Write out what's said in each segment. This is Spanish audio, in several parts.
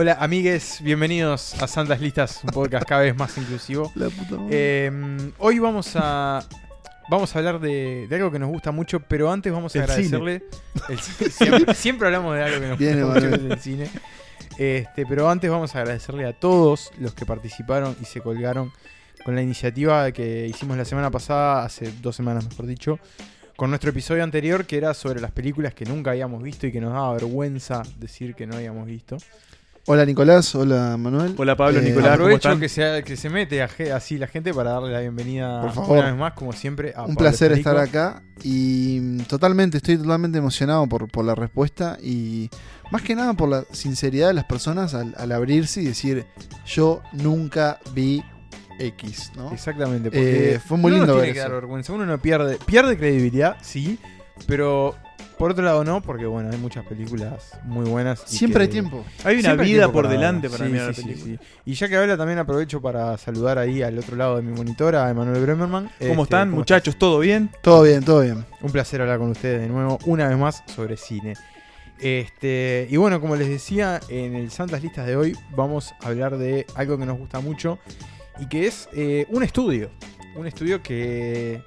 Hola, amigues, bienvenidos a Santas Listas, un podcast cada vez más inclusivo. La puta madre. Eh, hoy vamos a vamos a hablar de, de algo que nos gusta mucho, pero antes vamos a El agradecerle. el siempre, siempre hablamos de algo que nos Bien, gusta mucho, Emanuel. que es el cine. Este, pero antes vamos a agradecerle a todos los que participaron y se colgaron con la iniciativa que hicimos la semana pasada, hace dos semanas mejor dicho, con nuestro episodio anterior que era sobre las películas que nunca habíamos visto y que nos daba vergüenza decir que no habíamos visto. Hola Nicolás, hola Manuel. Hola Pablo, Eh, Nicolás, ¿cómo Aprovecho que se, que se mete a así la gente para darle la bienvenida Por favor. una vez más, como siempre. A Un Pablo placer Perico. estar acá y mm, totalmente, estoy totalmente emocionado por, por la respuesta y más que nada por la sinceridad de las personas al, al abrirse y decir yo nunca vi X, ¿no? Exactamente. Porque Eh, fue muy no lindo ver tiene que eso. dar vergüenza. Uno no pierde, pierde credibilidad, sí, pero por otro lado no, porque bueno, hay muchas películas muy buenas. y Siempre hay que- tiempo. Hay una Siempre hay vida tiempo por para- delante para sí, mirar sí, la sí, película. sí. Y ya que habla, también aprovecho para saludar ahí al otro lado de mi monitor a Emanuel Bremerman. ¿Cómo Este, están, muchachos? ¿Todo bien? Todo bien, todo bien. Un placer hablar con ustedes de nuevo, una vez más, sobre cine. Este, y bueno, como les decía, en el Santas Listas de hoy vamos a hablar de algo que nos gusta mucho y que es eh, un estudio. Un estudio que,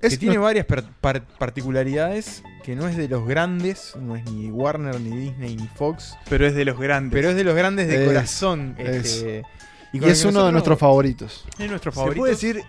que tiene no- varias per- par- particularidades, que no es de los grandes, no es ni Warner, ni Disney, ni Fox, Pero es de los grandes. pero es de los grandes de Es, corazón. es. este, y es uno de nuestros favoritos. Es nuestro ¿Se favorito. puede decir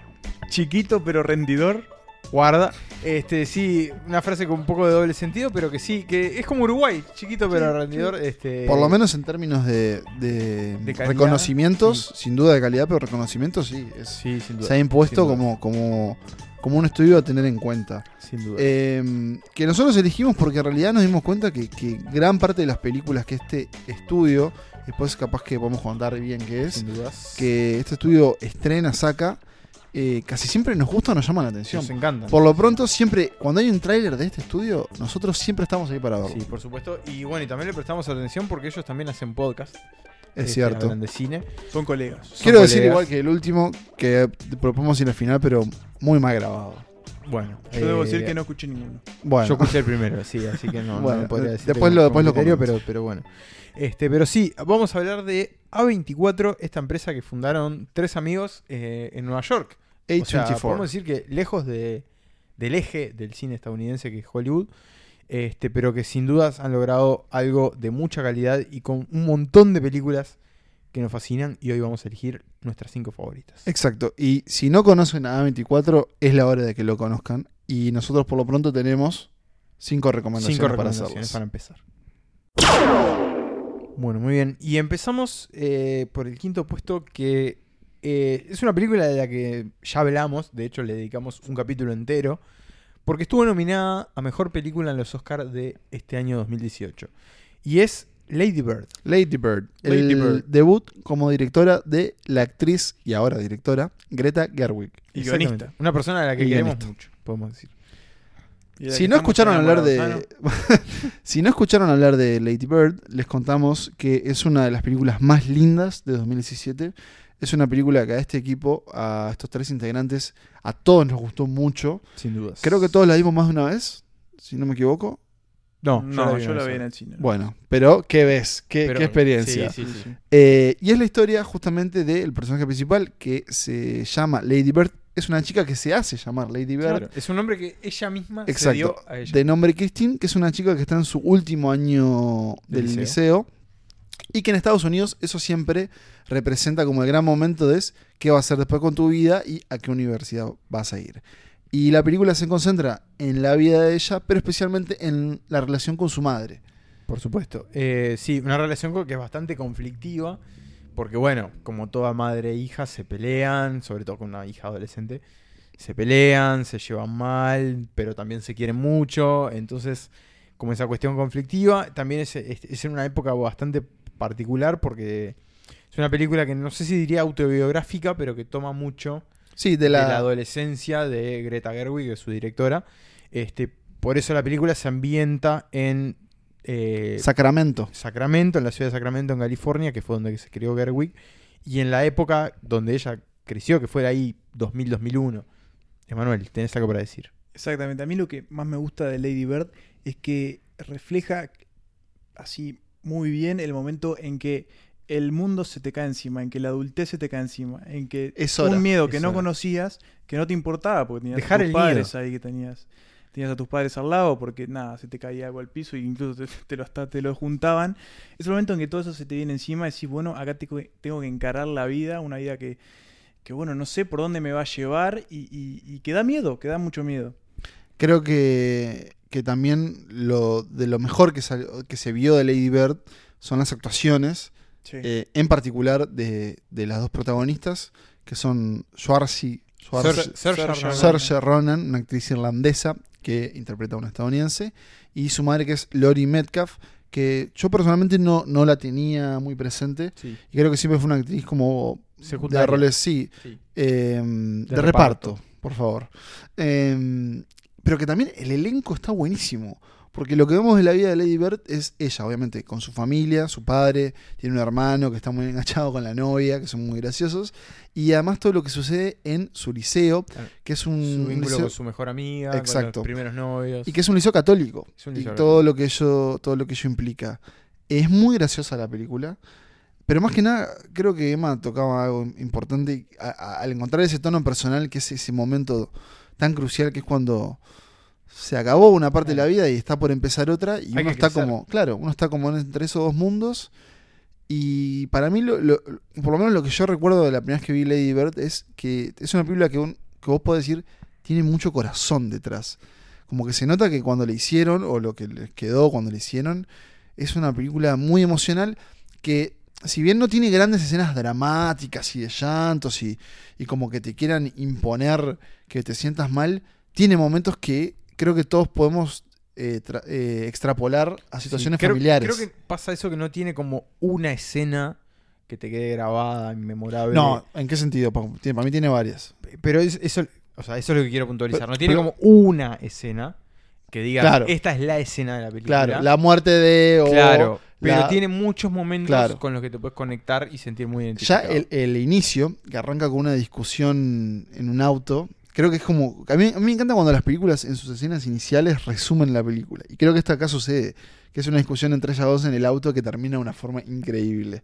chiquito pero rendidor? Guarda. Este, sí, una frase con un poco de doble sentido, pero que sí, que es como Uruguay, chiquito pero Sí, rendidor. Este, Por lo menos en términos de, de de calidad, reconocimientos, sin duda de calidad, pero reconocimientos sí. es- Sí, sin duda. se ha impuesto sin duda, como, como, como un estudio a tener en cuenta. Sin duda. Eh, que nosotros elegimos porque en realidad nos dimos cuenta que, que gran parte de las películas que este estudio, después capaz que podemos contar bien qué es, sin dudas. que este estudio estrena, saca, eh, casi siempre nos gusta o nos llama la atención. nos encantan. Por lo pronto, siempre, cuando hay un tráiler de este estudio, nosotros siempre estamos ahí para verlo. Sí, por supuesto. Y bueno, y también le prestamos atención porque ellos también hacen podcast. Es este, cierto. Hablan de cine. Son colegas. Son Quiero decir igual que el último, que proponemos ir al final, pero muy mal grabado. Bueno, Yo debo eh, decir que no escuché ninguno. Bueno, Yo escuché el primero, sí, así que no, no Bueno, podría decir. después lo- después lo pero, comento. pero bueno. Este, pero sí, vamos a hablar de A24, esta empresa que fundaron tres amigos eh, en Nueva York. O sea, A24. podemos decir que lejos de, del eje del cine estadounidense que es Hollywood, este, pero que sin dudas han logrado algo de mucha calidad y con un montón de películas que nos fascinan y hoy vamos a elegir nuestras cinco favoritas. Exacto. Y si no conocen a A24, es la hora de que lo conozcan. Y nosotros por lo pronto tenemos cinco recomendaciones, Cinco para recomendaciones hacerles. para empezar. Bueno, muy bien. Y empezamos eh, por el quinto puesto que eh, es una película de la que ya hablamos, de hecho le dedicamos un capítulo entero, porque estuvo nominada a Mejor Película en los Oscars de este año 2018. Y es Lady Bird. Lady Bird. Lady el Bird. debut como directora de la actriz y ahora directora Greta Gerwig. Y guionista. Una persona a la que Y queremos guionista. mucho, podemos decir. Si no escucharon hablar de. ¿ah, si no escucharon hablar de Lady Bird, les contamos que es una de las películas más lindas de 2017. Es una película que a este equipo, a estos tres integrantes, a todos nos gustó mucho. Sin dudas. Creo que todos la vimos más de una vez, si no me equivoco. No, No, yo la vi vi en el cine. Bueno, pero ¿qué ves? ¿Qué, Pero- qué experiencia? sí, sí, sí. Eh, y es la historia justamente del personaje principal que se llama Lady Bird. Es una chica que se hace llamar Lady Bird. Claro, Es un nombre que ella misma se Exacto. dio a ella. de nombre Christine, que es una chica que está en su último año Del del liceo. liceo. Y que en Estados Unidos eso siempre representa como el gran momento de qué vas a hacer después con tu vida y a qué universidad vas a ir. Y la película se concentra en la vida de ella, pero especialmente en la relación con su madre. Por supuesto. Eh, sí, una relación que es bastante conflictiva. Porque, bueno, como toda madre e hija, se pelean, sobre todo con una hija adolescente. Se pelean, se llevan mal, pero también se quieren mucho. Entonces, como esa cuestión conflictiva, también es- es en una época bastante particular porque es una película que no sé si diría autobiográfica, pero que toma mucho Sí, de la adolescencia de Greta Gerwig, que es su directora. Este, por eso la película se ambienta en eh, Sacramento. Sacramento, en la ciudad de Sacramento, en California, que fue donde se crió Gerwig, y en la época donde ella creció, que fue ahí 2000-2001. Emanuel, tenés algo para decir. Exactamente. A mí lo que más me gusta de Lady Bird es que refleja así muy bien el momento en que el mundo se te cae encima, en que la adultez se te cae encima, en que Es hora, un miedo que no hora. conocías, que no te importaba, porque tenías Dejar a tus el padres miedo. ahí que tenías. Tenías a tus padres al lado porque nada, se te caía algo al piso e incluso te, te lo, hasta te lo juntaban. Es el momento en que todo eso se te viene encima y decís, bueno, acá tengo que, tengo que encarar la vida, una vida que, que, bueno, no sé por dónde me va a llevar y, y- y que da miedo, que da mucho miedo. Creo que, que también lo de lo mejor que, salió- que se vio de Lady Bird son las actuaciones, Sí. eh, en particular de, de las dos protagonistas, que son Saoirse Saoirse Ronan. Una actriz irlandesa que interpreta a una estadounidense, y su madre que es Lori Metcalf, que yo personalmente no, no la tenía muy presente, Sí, y creo que siempre fue una actriz como Secundaria. de roles, sí, sí. eh, de, De reparto, reparto. por favor. Eh, pero que también el elenco está buenísimo. Porque lo que vemos de la vida de Lady Bird es ella, obviamente, con su familia, su padre, tiene un hermano que está muy enganchado con la novia, que son muy graciosos. Y además todo lo que sucede en su liceo, Claro. que es Su un vínculo liceo, con su mejor amiga, Exacto. con los primeros novios. y que es un liceo católico. Es un y liceo todo católico. lo que ello, todo lo que ello implica. Es muy graciosa la película. Pero más que nada, creo que Emma tocaba algo importante a- a- al encontrar ese tono personal, que es ese momento tan crucial que es cuando se acabó una parte de la vida y está por empezar otra y Hay uno está crecer. como, claro, uno está como entre esos dos mundos y para mí, lo, lo- por lo menos lo que yo recuerdo de la primera vez que vi Lady Bird es que es una película que, un- que vos podés decir tiene mucho corazón detrás. Como que se nota que cuando le hicieron, o lo que les quedó cuando le hicieron, es una película muy emocional que, si bien no tiene grandes escenas dramáticas y de llantos y, y como que te quieran imponer que te sientas mal, tiene momentos que creo que todos podemos eh, eh, extrapolar a Sí, situaciones creo- familiares. Creo que pasa eso que no tiene como una escena que te quede grabada, inmemorable. No, ¿en qué sentido? Pa- tiene- Para mí tiene varias. Pero es- eso, o sea, eso es lo que quiero puntualizar. Pero- no tiene pero- como una escena que diga, Claro. esta es la escena de la película. Claro, la muerte de... o Claro, pero la- tiene muchos momentos Claro. con los que te puedes conectar y sentir muy Ya identificado. el, el inicio, que arranca con una discusión en un auto, creo que es como... A mí, a mí me encanta cuando las películas en sus escenas iniciales resumen la película. Y creo que esto acá sucede, que es una discusión entre ellas dos en el auto que termina de una forma increíble.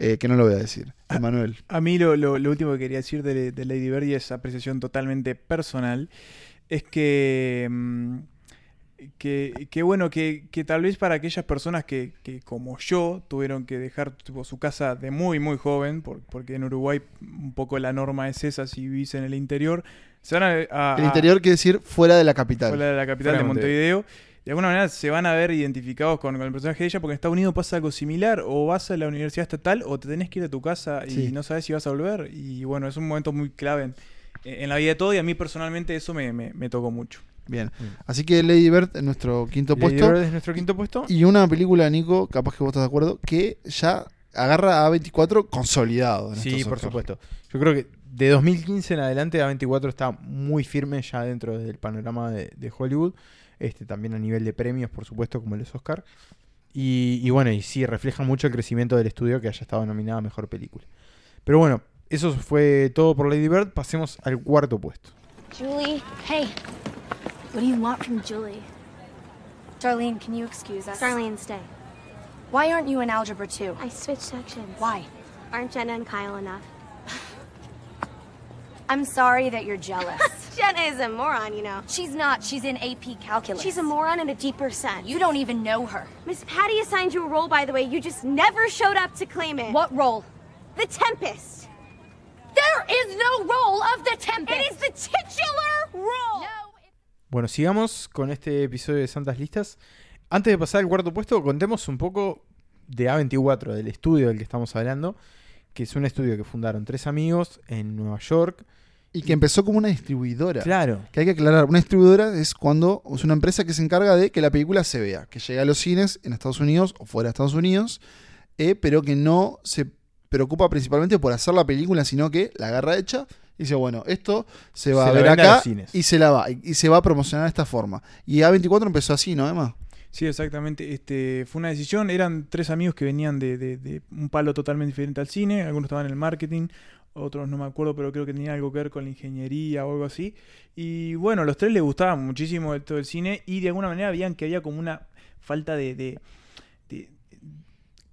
Eh, que no lo voy a decir. Emanuel. A mí lo, lo- lo último que quería decir de, de Lady Bird y es apreciación totalmente personal es que, mm, que, que bueno, que, que tal vez para aquellas personas que, que como yo tuvieron que dejar tipo, su casa de muy muy joven, por- porque en Uruguay un poco la norma es esa si vivís en el interior, se van a... a- El a- interior quiere decir fuera de la capital. fuera de la capital Fuera de de Montevideo. De alguna manera se van a ver identificados con, con el personaje de ella porque en Estados Unidos pasa algo similar. O vas a la universidad estatal o te tenés que ir a tu casa y Sí. no sabes si vas a volver. Y bueno, es un momento muy clave en, en la vida de todo y a mí personalmente eso me, me- me tocó mucho. Bien. Mm. Así que Lady Bird en nuestro quinto Lady puesto. Bird es nuestro quinto puesto. Y una película, Nico, capaz que vos estás de acuerdo, que ya agarra a A24 consolidado. en Sí, por supuesto. Yo creo que de 2015 en adelante A24 está muy firme ya dentro del panorama de, de Hollywood. Este, también a nivel de premios, por supuesto, como los Oscar. Y, y bueno, y sí, refleja mucho el crecimiento del estudio que haya estado nominada a Mejor Película. Pero bueno, eso fue todo por Lady Bird. Pasemos al cuarto puesto. Julie, hey. What do you want from Julie? Darlene, can you excuse us? Darlene, stay. Why aren't you in Algebra 2? I switched sections. Why? Aren't Jenna and Kyle enough? I'm sorry that you're jealous. Jenna is a moron, you know. She's not. She's in AP Calculus. She's a moron in a deeper sense. You don't even know her. Miss Patty assigned you a role, by the way. You just never showed up to claim it. What role? The Tempest. There is no role of the Tempest. It is the titular role. No. Bueno, sigamos con este episodio de Santas Listas. Antes de pasar al cuarto puesto, contemos un poco de A24, del estudio del que estamos hablando, que es un estudio que fundaron tres amigos en Nueva York. Y que empezó como una distribuidora. Claro. Que hay que aclarar, una distribuidora es cuando es una empresa que se encarga de que la película se vea, que llegue a los cines en Estados Unidos o fuera de Estados Unidos, eh, pero que no se preocupa principalmente por hacer la película, sino que la agarra hecha dice, bueno, esto se va Se a ver acá y se la va y se va a promocionar de esta forma. Y A24 empezó así, ¿no, Emma? Sí, exactamente. Este, fue una decisión. Eran tres amigos que venían de, de- de un palo totalmente diferente al cine. Algunos estaban en el marketing, otros no me acuerdo, pero creo que tenía algo que ver con la ingeniería o algo así. Y bueno, los tres les gustaba muchísimo todo el cine y de alguna manera veían que había como una falta de-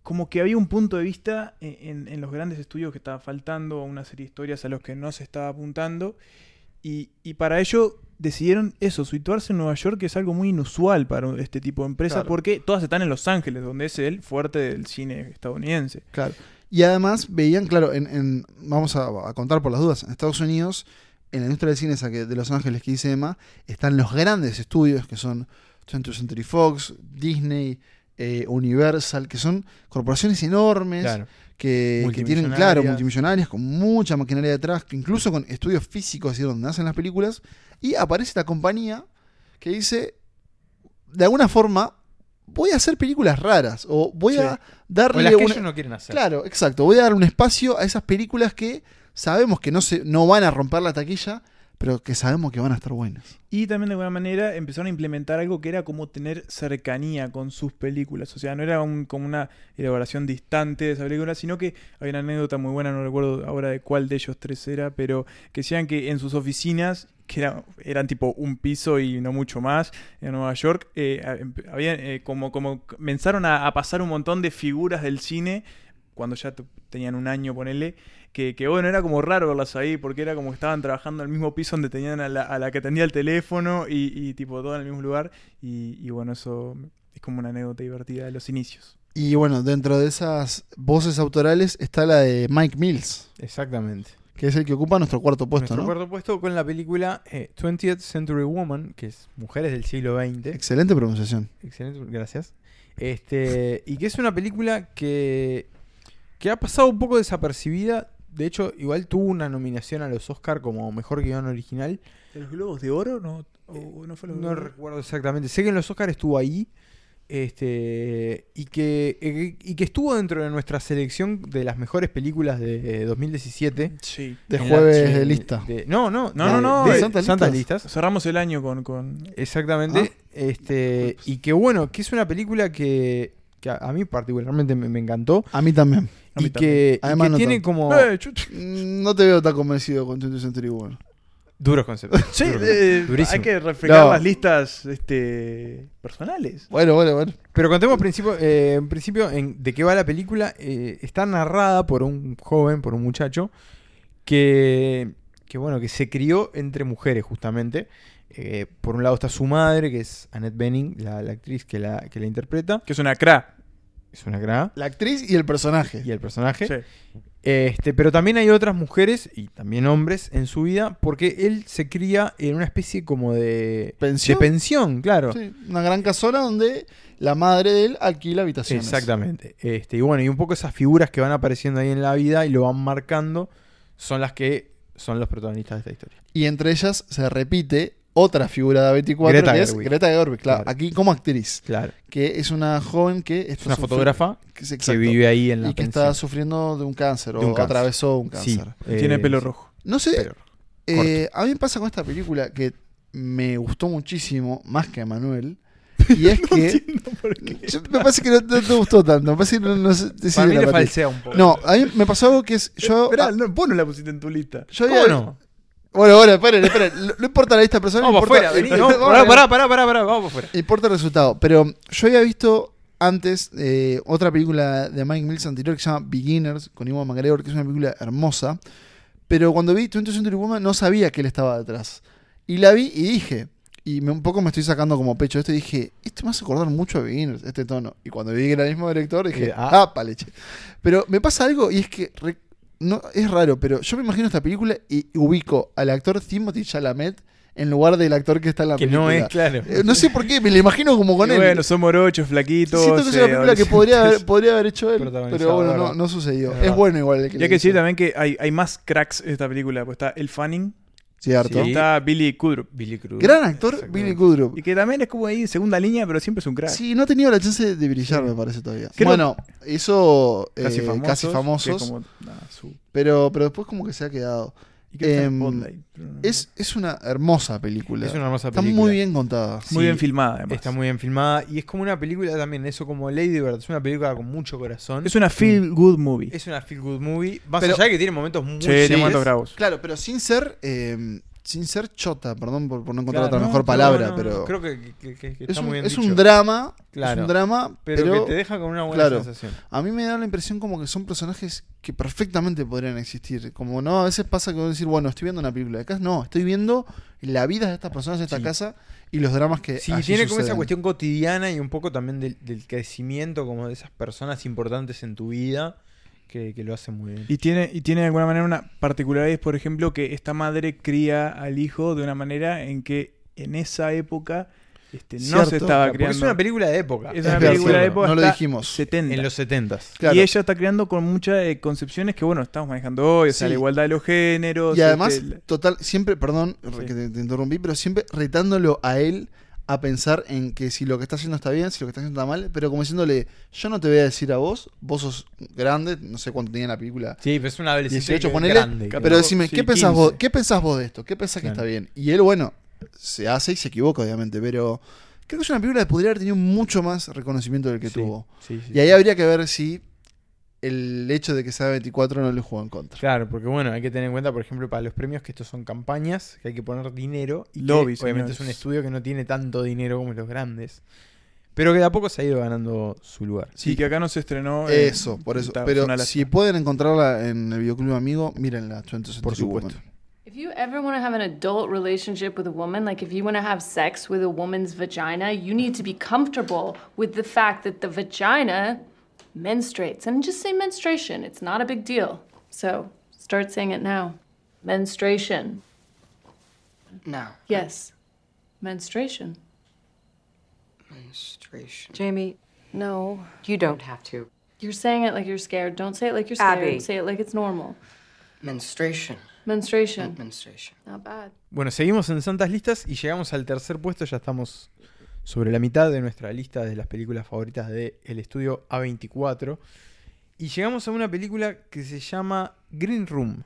como que había un punto de vista en, en- en los grandes estudios que estaba faltando, una serie de historias a los que no se estaba apuntando. Y, y para ello decidieron eso, situarse en Nueva York, que es algo muy inusual para este tipo de empresas, Claro. porque todas están en Los Ángeles, donde es el fuerte del cine estadounidense. Claro. Y además veían, claro, en, en- vamos a, a contar por las dudas, en Estados Unidos, en la industria del cine esa que- de Los Ángeles que dice Emma, están los grandes estudios que son 20th Century Fox, Disney, eh, Universal, que son corporaciones enormes Claro. que, que tienen, claro, Multimillonarias. con mucha maquinaria detrás, que incluso con estudios físicos así donde hacen las películas, y aparece esta compañía que dice, de alguna forma, voy a hacer películas raras, o voy Sí. a O darle las que una- ellos no quieren hacer. Claro, exacto. Voy a dar un espacio a esas películas que sabemos que no, se, no van a romper la taquilla, pero que sabemos que van a estar buenas. Y también de alguna manera empezaron a implementar algo que era como tener cercanía con sus películas. O sea, no era un- como una elaboración distante de esa película, sino que hay una anécdota muy buena, no recuerdo ahora de cuál de ellos tres era, pero que decían que en sus oficinas, que era- eran tipo un piso y no mucho más, en Nueva York, eh, habían, eh, como, comenzaron a, pasar un montón de figuras del cine cuando ya tenían un año, ponele, que, que, bueno, era como raro verlas ahí, porque era como que estaban trabajando en el mismo piso donde tenían a la, a la que atendía el teléfono y, y, tipo todo en el mismo lugar. Y, y bueno, eso es como una anécdota divertida de los inicios. Y bueno, dentro de esas voces autorales está la de Mike Mills, Exactamente. que es el que ocupa nuestro cuarto puesto, Nuestro ¿no? cuarto puesto con la película eh, 20th Century Woman, que es Mujeres del siglo XX. Excelente pronunciación. Excelente, gracias. Este, y que es una película que, que ha pasado un poco desapercibida. De hecho, igual tuvo una nominación a los Oscar como mejor guion original. ¿De los globos de oro? ¿No, o, no fue los No Globos recuerdo exactamente. Sé que en los Oscar estuvo ahí. Este, y, que, eh, y que estuvo dentro de nuestra selección de las mejores películas de eh, 2017. Sí. De jueves sí, de lista. de- no, no, No, de- no, no, de de Santas Santas Listas. listas. Cerramos el año con... con... Exactamente. Ah. Este, y que bueno, que es una película que, que a, a mí particularmente me, me encantó. A mí también. A mí Y que, y Además que no tiene tanto. como Eh. Mm, No te veo tan convencido con 20th Century Woman. duros conceptos. Sí, eh, hay que reflejar No. las listas este, personales. Bueno, bueno, bueno. Pero contemos principio, eh, en principio en de qué va la película. Eh, está narrada por un joven, por un muchacho, que, que bueno, que se crió entre mujeres justamente. Eh, por un lado está su madre, que es Annette Bening, la, la actriz que la, que la interpreta. Que es una cra. Es una gran. La actriz y el personaje. Y el personaje. Sí. Este, pero también hay otras mujeres y también hombres en su vida, porque él se cría en una especie como de ¿Pensión? De pensión, claro. Sí, una gran casona donde la madre de él alquila habitaciones. Exactamente. Este, y bueno, y un poco esas figuras que van apareciendo ahí en la vida y lo van marcando son las que son los protagonistas de esta historia. Y entre ellas se repite otra figura de A24 Greta que es. Greta Gerwig, claro, Claro. aquí como actriz, Claro. que es una joven que Es una fotógrafa que, es que vive ahí en la y que pensión. está sufriendo de un cáncer De o cáncer. atravesó un Sí, cáncer. eh, Tiene pelo rojo. No sé, eh, a mí me pasa con esta película que me gustó muchísimo, más que a Manuel, y es que Yo- me parece que no, no te gustó tanto, me parece que no, no sé Para mí le falsea un poco. No, a mí me pasó algo que es yo Esperá, ah, no, vos no la pusiste en tu lista. yo ¿Cómo había- no? Bueno, bueno, esperen, esperen. No, importa la lista personal, Vamos importa, afuera, vení. no, pará, pará, pará, pará, vamos afuera. Importa el resultado. Pero yo había visto antes eh, otra película de Mike Mills anterior que se llama Beginners con Iwan McGregor, que es una película hermosa. Pero cuando vi 20th Century Woman no sabía que él estaba detrás. Y la vi y dije, y me, un poco me estoy sacando como pecho esto, y dije, esto me hace acordar mucho a Beginners, este tono. Y cuando vi que era el mismo director, dije, Eh, ah. ah, pa' leche. Pero me pasa algo y es que re- no, es raro, pero yo me imagino esta película y ubico al actor Timothy Chalamet en lugar del actor que está en la Que película. no es, claro. Eh, No sé por qué, me lo imagino como con Y él. bueno, son morochos, flaquitos. Siento que es eh, una película que podría haber, podría haber hecho él, pero bueno, no, no sucedió. Es bueno igual el que Y le hay que decir hizo. también que hay, hay más cracks en esta película. Pues está El Fanning Cierto. Sí. está Billy Kudrup. Billy Cruz. Gran actor. Billy Kudrup. Y que también es como ahí en segunda línea, pero siempre es un crack. Sí, no ha tenido la chance de brillar, me parece todavía. Creo- Bueno, hizo eh, Casi famosos. casi famosos, como, su- pero, pero después como que se ha quedado. Y está Em, Es, es una hermosa película. Es una hermosa Está película. muy bien contada. muy sí, bien filmada, además. Está muy bien filmada y es como una película también, eso como Lady Bird, es una película con mucho corazón. Es una feel good movie. Es una feel good movie, más Pero- allá de que tiene momentos muy Sí, tiene momentos bravos. Claro, pero sin ser eh, sin ser chota, perdón por, por no encontrar Claro, otra no, mejor palabra, no, pero Creo que, que- que- que es, está un, muy bien es dicho. un drama, es Claro. un drama, pero, pero, que te deja con una buena claro. sensación. a mí me da la impresión como que son personajes que perfectamente podrían existir. Como no, a veces pasa que uno decir, bueno, estoy viendo una película de casa. No, estoy viendo la vida de estas personas en esta Sí. casa y los dramas que Sí, allí tiene como esa cuestión cotidiana y un poco también del, del crecimiento como de esas personas importantes en tu vida que, que lo hace muy bien. Y tiene, y tiene de alguna manera una particularidad, por ejemplo, que esta madre cría al hijo de una manera en que en esa época este, no se estaba Porque criando. es una película de época. Es Es una película de época No lo dijimos. 70. En los setentas. Claro. Y ella está creando con muchas eh, concepciones que, bueno, estamos manejando hoy, o sea, Sí. la igualdad de los géneros. Y además, este, la- total, siempre, perdón Sí. que te, te interrumpí, pero siempre retándolo a él a pensar en que si lo que está haciendo está bien, si lo que está haciendo está mal, pero como diciéndole, yo no te voy a decir a vos, vos sos grande, no sé cuánto tenía en la película, Sí, pero es una adolescente 18, que- ponele, grande. Pero decime, sí, ¿qué, pensás 15. vos, ¿qué pensás vos de esto? ¿Qué pensás que está bien? Y él, bueno, se hace y se equivoca, obviamente, pero creo que es una película que podría haber tenido mucho más reconocimiento del que Sí, tuvo. sí. Y ahí habría que ver si el hecho de que sea 24 no le jugó en contra. Claro, porque bueno, hay que tener en cuenta, por ejemplo, para los premios que estos son campañas, que hay que poner dinero. Y que, Lobby, obviamente es un estudio que no tiene tanto dinero como los grandes. Pero que de a poco se ha ido ganando su lugar. sí, que acá no se estrenó. eh, Eso, por eso. Pero si pueden encontrarla en el videoclub amigo, mírenla. 20th Century Por supuesto. Woman. If you ever want to have an adult relationship with a woman, like if you want to have sex with a woman's vagina, you need to be comfortable with the fact that the vagina menstruates. And just say menstruation, it's not a big deal. So start saying it now. Menstruation. No. Yes. Menstruation. Menstruation. Jamie, no. You don't have to. You're saying it like you're scared. Don't say it like you're scared. Abby. Say it like it's normal. Menstruation. Menstruation. Menstruation. Not bad. Bueno, seguimos en Santas Listas y llegamos al tercer puesto. Ya estamos sobre la mitad de nuestra lista de las películas favoritas del estudio A24. Y llegamos a una película que se llama Green Room.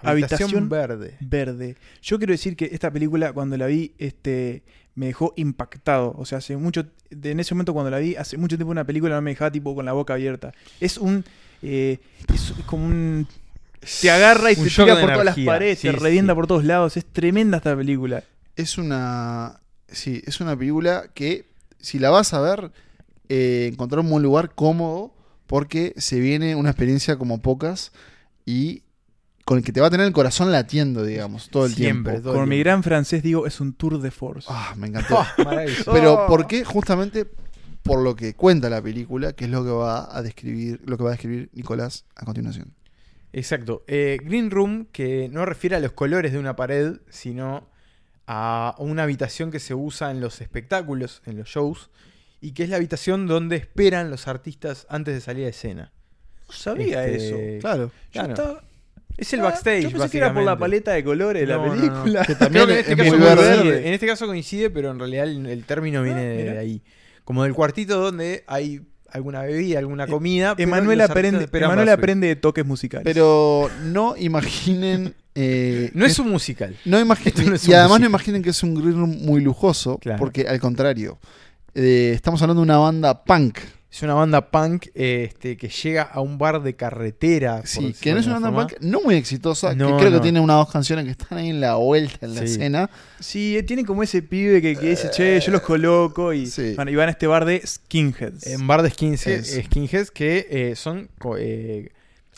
Habitación, Habitación Verde. verde. Yo quiero decir que esta película, cuando la vi, este, me dejó impactado. O sea, hace mucho, de- en ese momento cuando la vi, hace mucho tiempo una película no me dejaba tipo con la boca abierta. Es un, eh, es como un, te agarra y Un te tira de por todas las paredes, Sí, te revienta sí. por todos lados. Es tremenda esta película. Es una. Sí, es una película que, si la vas a ver, eh, encontrar un buen lugar cómodo, porque se viene una experiencia como pocas y con el que te va a tener el corazón latiendo, digamos, todo el Siempre, tiempo. Con mi gran francés digo, es un tour de force. Ah, me encantó. Ah, maravilloso. Pero ¿por qué? Justamente por lo que cuenta la película, que es lo que va a describir, lo que va a describir Nicolás a continuación. Exacto. Eh, Green Room, que no refiere a los colores de una pared, sino a una habitación que se usa en los espectáculos, en los shows, y que es la habitación donde esperan los artistas antes de salir a escena. No sabía Este, eso. Claro. Yo claro. estaba- Es el Ah, backstage, Yo pensé que era por la paleta de colores de la No, no, no. película. Que también Creo que en este es caso coincide, verde. En este caso coincide, pero en realidad el, el término viene de, ahí. Como del cuartito donde hay alguna bebida, alguna comida. pero Emanuel aprende, Emanuel aprende de toques musicales. Pero no imaginen. Eh, No es un musical. no imaginen- no y además no imaginen que es un green room muy lujoso, Claro. porque al contrario, eh, estamos hablando de una banda punk. Es una banda punk este, que llega a un bar de carretera. Sí, que no es una banda punk no muy exitosa, No, que creo no. que tiene una o dos canciones que están ahí en la vuelta en la Sí. escena. Sí, eh, tiene como ese pibe que, que dice, che, yo los coloco y, Sí. van, y van a este bar de skinheads. En bar de skinheads, Es. skinheads que son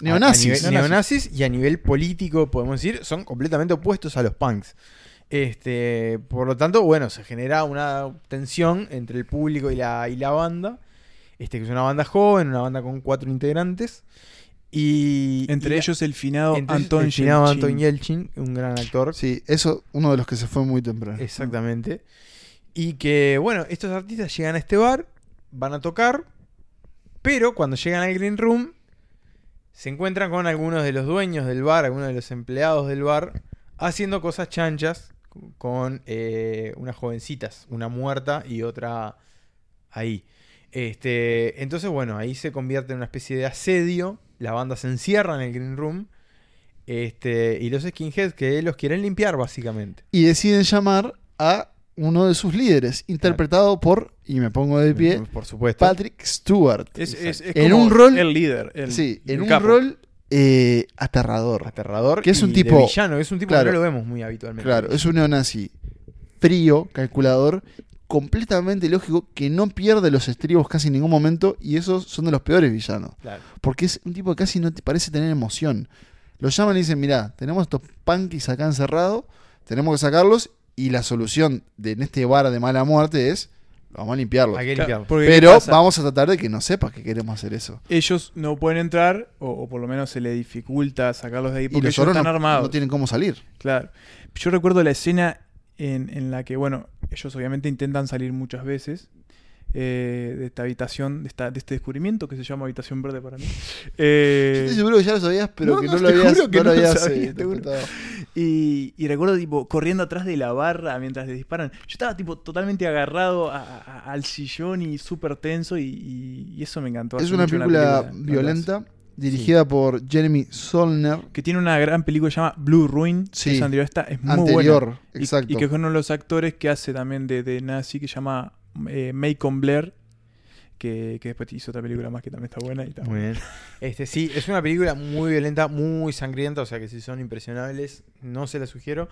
a- Neonazis. a nivel- Neonazis. y a nivel político, podemos decir, son completamente opuestos a los punks. Este, por lo tanto, bueno, se genera una tensión entre el público y la, y la banda. Este, que es una banda joven, una banda con cuatro integrantes. Y Entre y la- ellos el finado Anton el finado Yelchin. Anton Yelchin, un gran actor. Sí, eso, uno de los que se fue muy temprano. Exactamente. Y que, bueno, estos artistas llegan a este bar, van a tocar, pero cuando llegan al Green Room, se encuentran con algunos de los dueños del bar, algunos de los empleados del bar, haciendo cosas chanchas con eh, unas jovencitas, una muerta y otra ahí. Este, entonces, bueno, ahí se convierte en una especie de asedio. La banda se encierra en el Green Room. Este, y los skinheads que los quieren limpiar, básicamente. Y deciden llamar a uno de sus líderes, interpretado por, y me pongo de pie, Por supuesto. Patrick Stewart. Es, es- es En como un rol- el líder. el- sí, en el un capo. rol eh, aterrador. Aterrador. Que es un y de tipo- villano, es un tipo claro. que no lo vemos muy habitualmente. Claro, es un neonazi frío, calculador, completamente lógico, que no pierde los estribos casi en ningún momento y esos son de los peores villanos. Claro. Porque es un tipo que casi no te parece tener emoción. Lo llaman y dicen, mirá, tenemos estos punkis acá encerrados, tenemos que sacarlos y la solución de en este bar de mala muerte es, vamos a limpiarlos. Hay que limpiarlo. porque ¿qué Pero vamos a tratar de que no sepas que queremos hacer eso. Ellos no pueden entrar, o, o por lo menos se les dificulta sacarlos de ahí Y porque los ellos están no, armados. no tienen cómo salir. Claro. Yo recuerdo la escena en, en la que, bueno, ellos obviamente intentan salir muchas veces eh, de esta habitación, de, esta, de este descubrimiento que se llama Habitación Verde para mí. Eh, Yo estoy seguro que ya lo sabías, pero no, que no, no, lo habías, no lo lo habías, sabía, eh, y, y recuerdo, tipo, corriendo atrás de la barra mientras les disparan. Yo estaba, tipo, totalmente agarrado a- a- al sillón y súper tenso y, y- y eso me encantó. Es una película violenta, dirigida por Jeremy Solner. Que tiene una gran película que se llama Blue Ruin, Sí. que es anterior a esta, es muy Anterior, buena. Exacto. Y, que es uno de los actores que hace también de, de Nazi, que se llama eh, Macon Blair, que, que después hizo otra película más que también está buena. Y Muy buena. bien. Este, sí, es una película muy violenta, muy sangrienta, o sea que si son impresionables, no se la sugiero.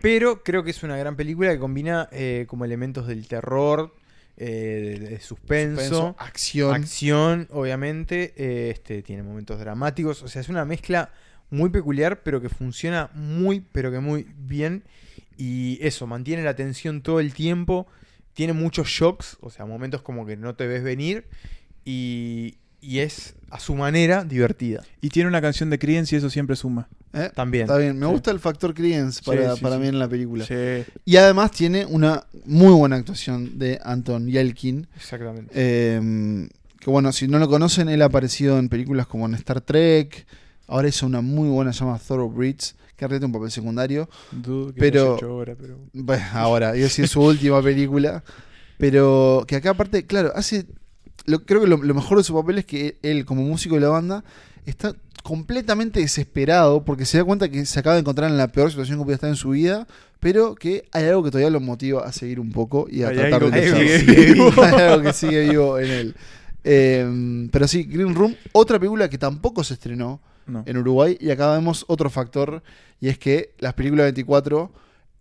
Pero creo que es una gran película que combina eh, como elementos del terror, eh, de, de suspenso, Suspenso, acción. acción, obviamente. eh, este, tiene momentos dramáticos. O sea, es una mezcla muy peculiar, pero que funciona muy, pero que muy bien. Y eso, mantiene la atención todo el tiempo. Tiene muchos shocks, o sea, momentos como que no te ves venir. Y, y es, a su manera, divertida. Y tiene una canción de Creedence y eso siempre suma. ¿eh? También. Está bien, me Sí. gusta el factor Credence para, sí, para sí. mí en la película. Sí. Y además tiene una muy buena actuación de Anton Yelkin. Exactamente. eh, que bueno, si no lo conocen, él ha aparecido en películas como en Star Trek. Ahora hizo una muy buena llamada Thoroughbreds, que ha un papel secundario. Dudo que Pero- ahora, pero... Bueno, ahora, y es su última película. Pero que acá aparte, claro, hace... Lo, creo que lo, lo mejor de su papel es que él, como músico de la banda, está completamente desesperado porque se da cuenta que se acaba de encontrar en la peor situación que podía estar en su vida, pero que hay algo que todavía lo motiva a seguir un poco y a Hay tratar algo de que sigue vivo. hay algo que sigue vivo en él. Eh, pero sí, Green Room, otra película que tampoco se estrenó No. en Uruguay. Y acá vemos otro factor, y es que las películas 24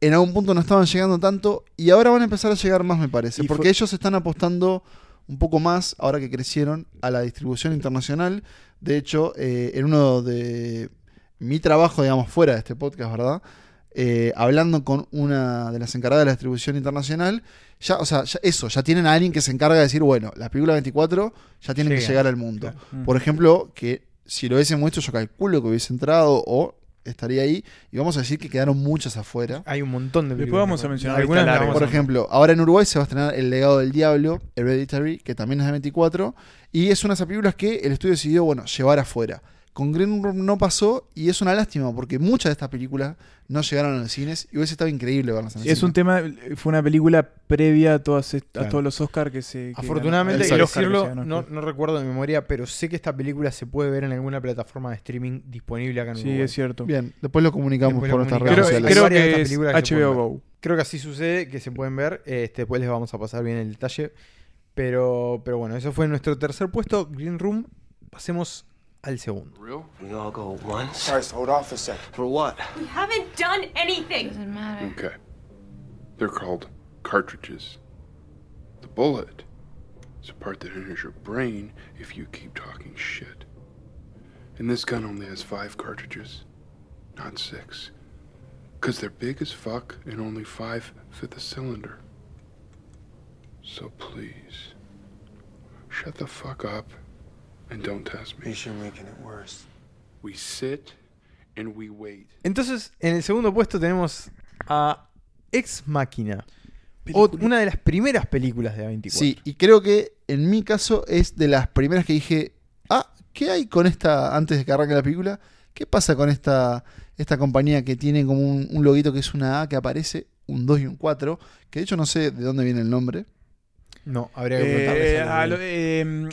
en algún punto no estaban llegando tanto, y ahora van a empezar a llegar más, me parece. Y Porque ellos están apostando un poco más, ahora que crecieron, a la distribución internacional. De hecho, eh, en uno de mi trabajo, digamos, fuera de este podcast, ¿verdad? Eh, hablando con una de las encargadas de la distribución internacional, ya, o sea, ya- eso, ya tienen a alguien que se encarga de decir, bueno, las películas 24 ya tienen que llegar al mundo. Mm. Por ejemplo, que si lo hubiesen mucho, yo calculo que hubiese entrado o estaría ahí. Y vamos a decir que quedaron muchas afuera. Hay un montón de Después películas. vamos a mencionar Algunas largas. Por ejemplo, ahora en Uruguay se va a estrenar El legado del diablo, Hereditary, que también es de 24. Y es una de esas películas que el estudio decidió, bueno, llevar afuera. Con Green Room no pasó y es una lástima porque muchas de estas películas no llegaron a los cines y hubiese estado increíble verlas en el Es cine. un tema, fue una película previa a, todas a Claro. todos los Oscars que se. que Afortunadamente, ganaron. el El Oscar que decirlo, ganó no, no recuerdo de memoria, pero sé que esta película se puede ver en alguna plataforma de streaming disponible acá en Sí, Uruguay. es cierto. Bien, después lo comunicamos Después por nuestras comunicamos. redes Creo, sociales. creo varias de que estas es películas que se HBO pueden Go. Creo que así sucede, que se pueden ver. Este, después les vamos a pasar bien el detalle. Pero, pero bueno, eso fue nuestro tercer puesto, Green Room. Pasemos al segundo. Real? We all go once. Guys, hold off a sec. For what? We haven't done anything. Doesn't matter. Okay. They're called cartridges. The bullet is a part that enters your brain if you keep talking shit. And this gun only has five cartridges, not six. Because they're big as fuck and only five fit the cylinder. So please, shut the fuck up and don't test me. You're making it worse. We sit and we wait. Entonces, en el segundo puesto tenemos a Ex Máquina. O- Una de las primeras películas de A24. Sí, y creo que en mi caso es de las primeras que dije, ah, ¿qué hay con esta, antes de que arranque la película? ¿Qué pasa con esta, esta compañía que tiene como un, un loguito que es una A que aparece, un 2 y un 4, que de hecho no sé de dónde viene el nombre. No, habría que preguntarles Eh, a lo- eh,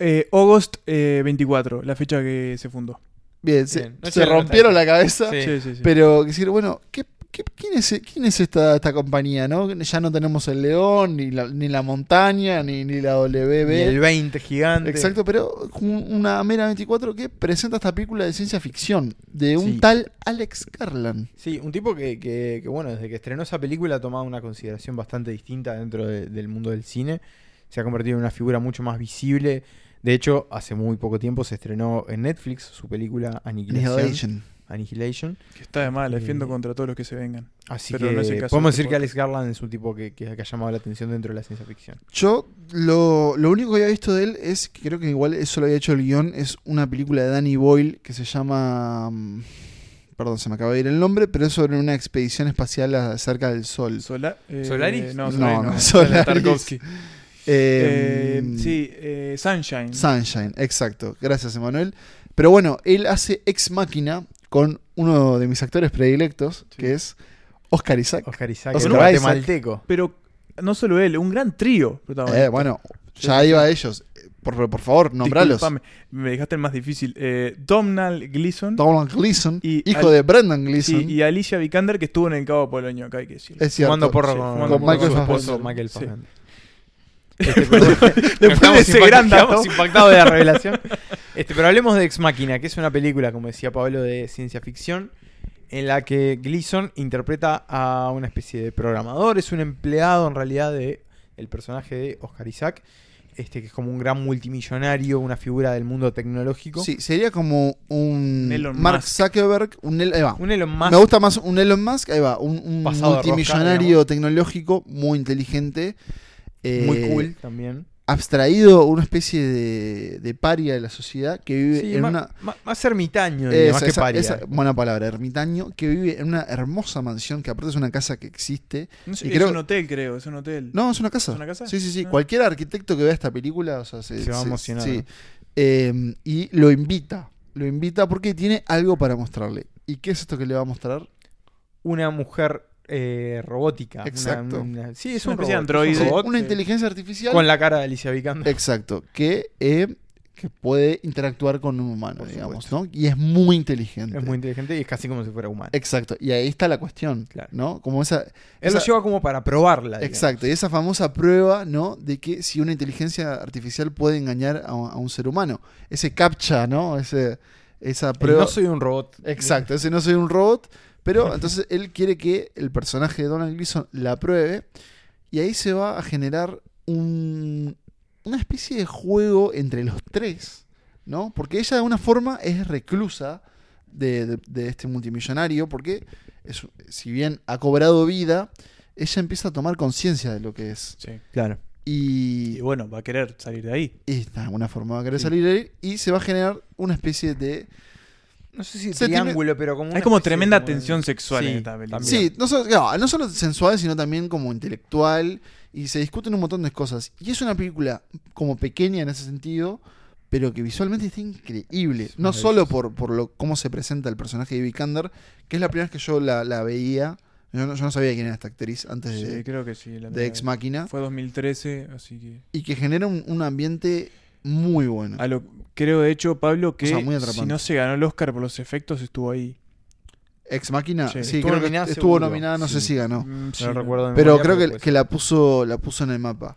eh, August eh, 24, la fecha que se fundó. Bien, se, Bien, no se llegaron rompieron la cabeza, Sí. Sí, sí, sí. pero decir, bueno, ¿qué, ¿qué- ¿quién es, quién es esta, esta compañía? ¿no? Ya no tenemos el león, ni la, ni la montaña, ni, ni la WB. Y el 20 gigante. Exacto, pero un- una mera 24 que presenta esta película de ciencia ficción de un Sí. tal Alex Garland. Sí, un tipo que, que- que, bueno, desde que estrenó esa película ha tomado una consideración bastante distinta dentro de- del mundo del cine. Se ha convertido en una figura mucho más visible. De hecho, hace muy poco tiempo se estrenó en Netflix su película. Annihilation. Annihilation. Que está de mal, defiendo Eh, contra todos los que se vengan. Así Pero que no es el caso podemos de decir que Alex Garland es un tipo que, que- que ha llamado la atención dentro de la ciencia ficción. Yo lo, lo único que había visto de él es, que creo que igual eso lo había hecho el guion, es una película de Danny Boyle que se llama... mm, Perdón, se me acaba de ir el nombre, pero es sobre una expedición espacial a- cerca del Sol. Sola- eh, ¿Solaris? No, No, Solaris no, no, Solaris. Tarkovsky. Eh, Eh, sí, eh, Sunshine. Sunshine, exacto. Gracias, Emanuel. Pero bueno, él hace Ex Máquina con uno de mis actores predilectos, que es Oscar Isaac. Oscar Isaac, Oscar el Isaac. guatemalteco. Pero no solo él, un gran trío protagonista. Eh, bueno, ya iba a ellos. Por, por favor, nombralos. Disculpame, me dejaste el más difícil. Eh, Domhnall Gleeson. Donald Gleason, Y hijo Al- de Brendan Gleason. Sí, y Alicia Vikander, que estuvo en el Cabo Polonio, acá hay que decirlo. Es cierto. Fumando porro Sí, con, con con esposo Fassbender. Michael Sí. Fassbender. Este, pero- Después de ese gran dato. impactados de la revelación. Este, pero hablemos de Ex Máquina, que es una película, como decía Pablo, de ciencia ficción, en la que Gleason interpreta a una especie de programador, es un empleado en realidad de el personaje de Oscar Isaac, este que es como un gran multimillonario, una figura del mundo tecnológico. Sí, sería como un Elon Mark Musk. Zuckerberg. Un, El- ahí va. Un Elon Musk. Me gusta más un Elon Musk, ahí va, un, un Pasado de rosca, multimillonario digamos. tecnológico muy inteligente. Eh, muy cool también. Abstraído, una especie de, de paria de la sociedad que vive Sí, en una. más ermitaño, Esa- más que esa- paria. esa buena palabra, ermitaño, que vive en una hermosa mansión, que aparte es una casa que existe. No sé, y es creo- un hotel, creo, es un hotel. No, es una casa. ¿Es una casa? Sí, sí, sí. Ah. Cualquier arquitecto que vea esta película, o sea, se, Se va a emocionar, sí. Eh, y lo invita. Lo invita porque tiene algo para mostrarle. ¿Y qué es esto que le va a mostrar? una mujer eh, robótica. Exacto. una- sí, es Una un especie de robot, es un androide. robot, una sí. inteligencia artificial. Con la cara de Alicia Vikander. Exacto. Que, eh, que puede interactuar con un humano, Por digamos, supuesto. ¿no? Y es muy inteligente. Es muy inteligente y es casi como si fuera humano. Exacto. Y ahí está la cuestión, Claro. ¿no? Como esa... Él esa- lo lleva como para probarla. digamos. Exacto, y esa famosa prueba, ¿no? De que si una inteligencia artificial puede engañar a, a un ser humano. Ese captcha, ¿no? Ese, esa El prueba. No soy un robot. Exacto, ese no soy un robot. Pero entonces él quiere que el personaje de Donald Gleason la pruebe. Y ahí se va a generar un- una especie de juego entre los tres. ¿No? Porque ella de alguna forma es reclusa de, de- de este multimillonario. Porque es- si bien ha cobrado vida, ella empieza a tomar conciencia de lo que es. Sí. Claro. Y, Y bueno, va a querer salir de ahí. y de alguna forma va a querer Sí. salir de ahí. Y se va a generar una especie de No sé si Se triángulo, pero como. Hay una como tremenda como de- tensión sexual Sí, en esta película. Sí, no solo, no, no solo sensual, sino también como intelectual. Y se discuten un montón de cosas. Y es una película como pequeña en ese sentido, pero que visualmente está increíble. Es no solo por, por lo, cómo se presenta el personaje de Vikander, que es la primera vez que yo la, la veía. Yo no, yo no sabía quién era esta actriz antes Sí, de, creo que sí. la de Ex. Máquina. Fue 2013, así que... Y que genera un, un ambiente muy bueno. A lo, creo, de hecho, Pablo, que sea, muy atrapante. si no se ganó el Oscar por los efectos, estuvo ahí. Ex Máquina, Sí. sí, Estuvo creo que nominada estuvo seguro, nominada, no sé si ganó. Mm, sí, No recuerdo Pero memoria, creo que, que la puso la puso en el mapa.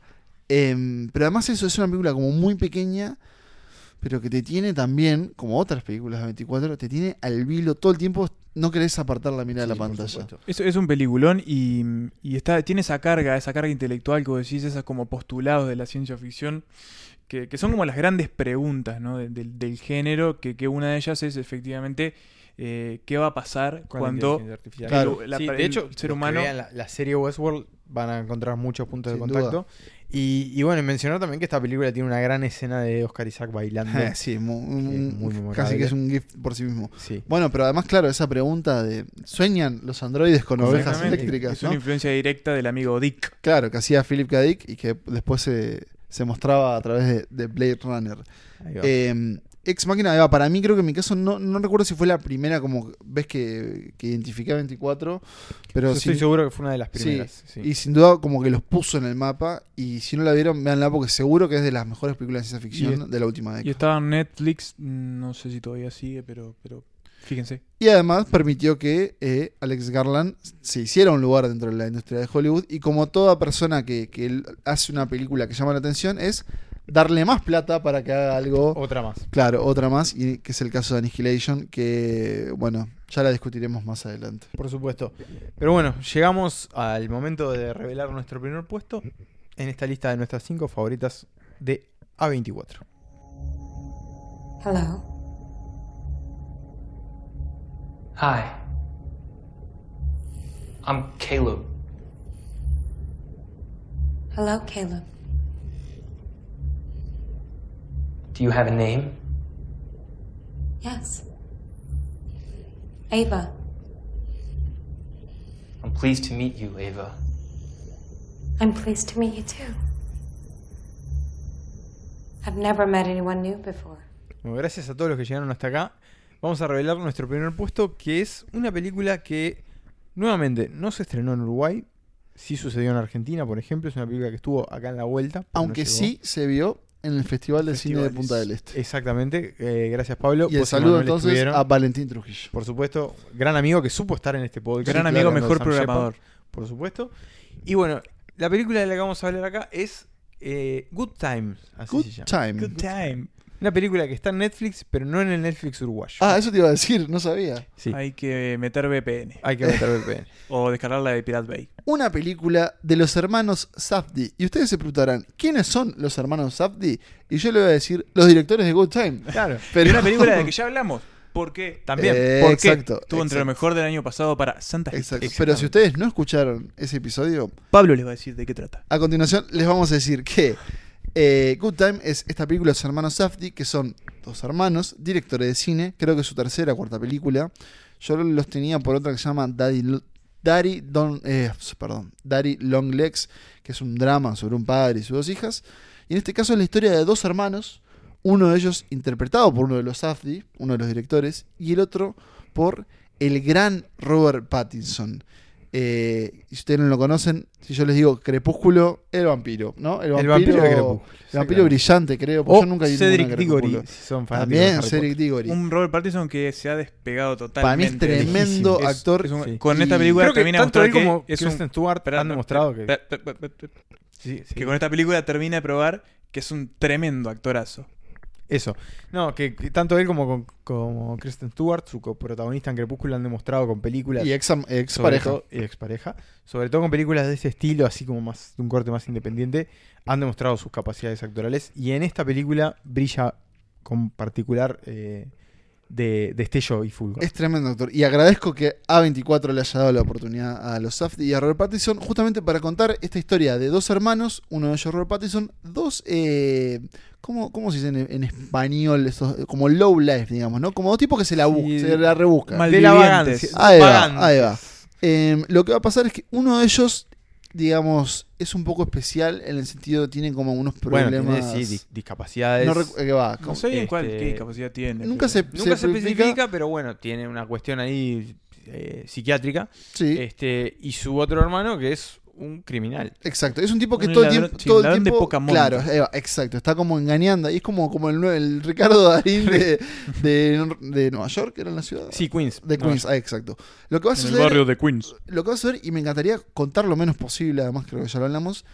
Em, pero además eso es una película como muy pequeña, pero que te tiene también, como otras películas de 24, te tiene al vilo todo el tiempo, no querés apartar la mirada de la pantalla. Es, es un peliculón y, y está, tiene esa carga, esa carga intelectual que vos decís, esas como postulados de la ciencia ficción, que, que son como las grandes preguntas ¿no? de- del- del género, que, que una de ellas es efectivamente eh, qué va a pasar Con cuando. Claro. el- la- Sí, el de hecho, ser que humano... vean la, la serie Westworld van a encontrar muchos puntos de contacto. Y, y bueno, mencionar también que esta película tiene una gran escena de Oscar Isaac bailando. Sí, muy memorable. casi que es un gift por sí mismo. Sí. Bueno, pero además, claro, esa pregunta de ¿sueñan los androides con ovejas eléctricas? Es no? una influencia directa del amigo Dick. Claro, que hacía Philip K. Dick y que después se, se mostraba a través de, de Blade Runner. Eh, Ex Máquina, va, para mí creo que en mi caso no, no recuerdo si fue la primera como ves que, que identifiqué a 24, pero Yo sin- estoy seguro que fue una de las primeras. sí. y sin duda como que los puso en el mapa y si no la vieron, véanla porque seguro que es de las mejores películas de ciencia ficción Y- de la última Y década. estaba en Netflix, no sé si todavía sigue, pero, pero Fíjense. Y además permitió que eh, Alex Garland se hiciera un lugar dentro de la industria de Hollywood. Y como toda persona que, que hace una película que llama la atención, es darle más plata para que haga algo. Otra más. Claro, otra más. Y que es el caso de Annihilation, que, bueno, ya la discutiremos más adelante. Por supuesto. Pero bueno, llegamos al momento de revelar nuestro primer puesto en esta lista de nuestras cinco favoritas de A24. Hello. Hi. I'm Caleb. Hello, Caleb. Do you have a name? Yes. Ava. I'm pleased to meet you, Ava. I'm pleased to meet you too. I've never met anyone new before. Bueno, gracias a todos los que llegaron hasta acá. Vamos a revelar nuestro primer puesto, que es una película que, nuevamente, no se estrenó en Uruguay. Sí sucedió en Argentina, por ejemplo. Es una película que estuvo acá en la vuelta. no Aunque sí se vio en el Festival de Cine de. Punta del Este. Exactamente. Eh, gracias, Pablo. Y el saludo entonces estuvieron. a Valentín Trujillo. Por supuesto, gran amigo que supo estar en este podcast. Gran Sí, amigo, claro, mejor programador. por supuesto. Y bueno, la película de la que vamos a hablar acá es eh, Good Times. Así Good se llama. time. Good time. Una película que está en Netflix, pero no en el Netflix uruguayo. Ah, eso te iba a decir, no sabía. sí. Hay que meter VPN. Hay que meter VPN. O descargarla de Pirate Bay. Una película de los hermanos Safdie. Y ustedes se preguntarán, ¿quiénes son los hermanos Safdie? Y yo le voy a decir, los directores de Good Time. Claro. Pero Y una película de la que ya hablamos. ¿Por También. Eh, ¿Por qué? exacto, Estuvo entre lo mejor del año pasado para Santa. Exacto. Pero si ustedes no escucharon ese episodio, Pablo les va a decir de qué trata. a continuación les vamos a decir que eh, Good Time es esta película de los hermanos Safdie, que son dos hermanos, directores de cine, creo que es su tercera o cuarta película. Yo los tenía por otra que se llama Daddy, Daddy, Don, eh, perdón, Daddy Long Legs, que es un drama sobre un padre y sus dos hijas. Y en este caso es la historia de dos hermanos, uno de ellos interpretado por uno de los Safdie, uno de los directores, y el otro por el gran Robert Pattinson. Eh, y si ustedes no lo conocen, si yo les digo Crepúsculo, el vampiro, ¿no? El vampiro de Crepúsculo. el vampiro brillante, creo. porque O yo nunca Cedric Diggory, si son de También Cedric Diggory. Un Robert Pattinson que se ha despegado Para mí es totalmente. tremendo Es- actor. es un- Sí. Con esta película Creo que termina de tanto mostrar él que como es un- Kristen Stewart han demostrado que... Sí, sí. que con esta película termina de probar que es un tremendo actorazo. Eso. No, que, que tanto él como, con- como Kristen Stewart, su coprotagonista en Crepúsculo, han demostrado con películas... Y ex, ex sobre pareja. todo- y expareja. Sobre todo con películas de ese estilo, así como más de un corte más independiente, han demostrado sus capacidades actorales. Y en esta película brilla con particular eh, de destello y fulgor. Es tremendo actor. Y agradezco que A24 le haya dado la oportunidad a los Safdie y a Robert Pattinson justamente para contar esta historia de dos hermanos, uno de ellos Robert Pattinson, dos, eh, ¿cómo, cómo se dice en, en español? Esos, como low life, digamos, ¿no? Como dos tipos que se la, Sí. se la rebuscan. De la vagancia. Ahí va, ahí va. Eh, lo que va a pasar es que uno de ellos, digamos, es un poco especial en el sentido tiene como unos Bueno, problemas. tiene sí, dis- discapacidades. no eh, que va, No sé bien cuál, este, qué discapacidad tiene. Nunca pero- se, Nunca se, especifica- especifica, pero bueno, tiene una cuestión ahí eh, psiquiátrica. Sí, Este, y su otro hermano que es un criminal. exacto. Es un tipo que Un todo el ladrón- tiempo. todo el ladrón de poca monta. claro, exacto. Está como engañando. Y es como, como el, el Ricardo Darín de, de, de Nueva York, era en la ciudad. Sí, Queens. De Queens, ah, exacto. Lo que va a En el suceder. barrio de Queens. Lo que va a suceder, y me encantaría contar lo menos posible, además creo que ya lo hablamos,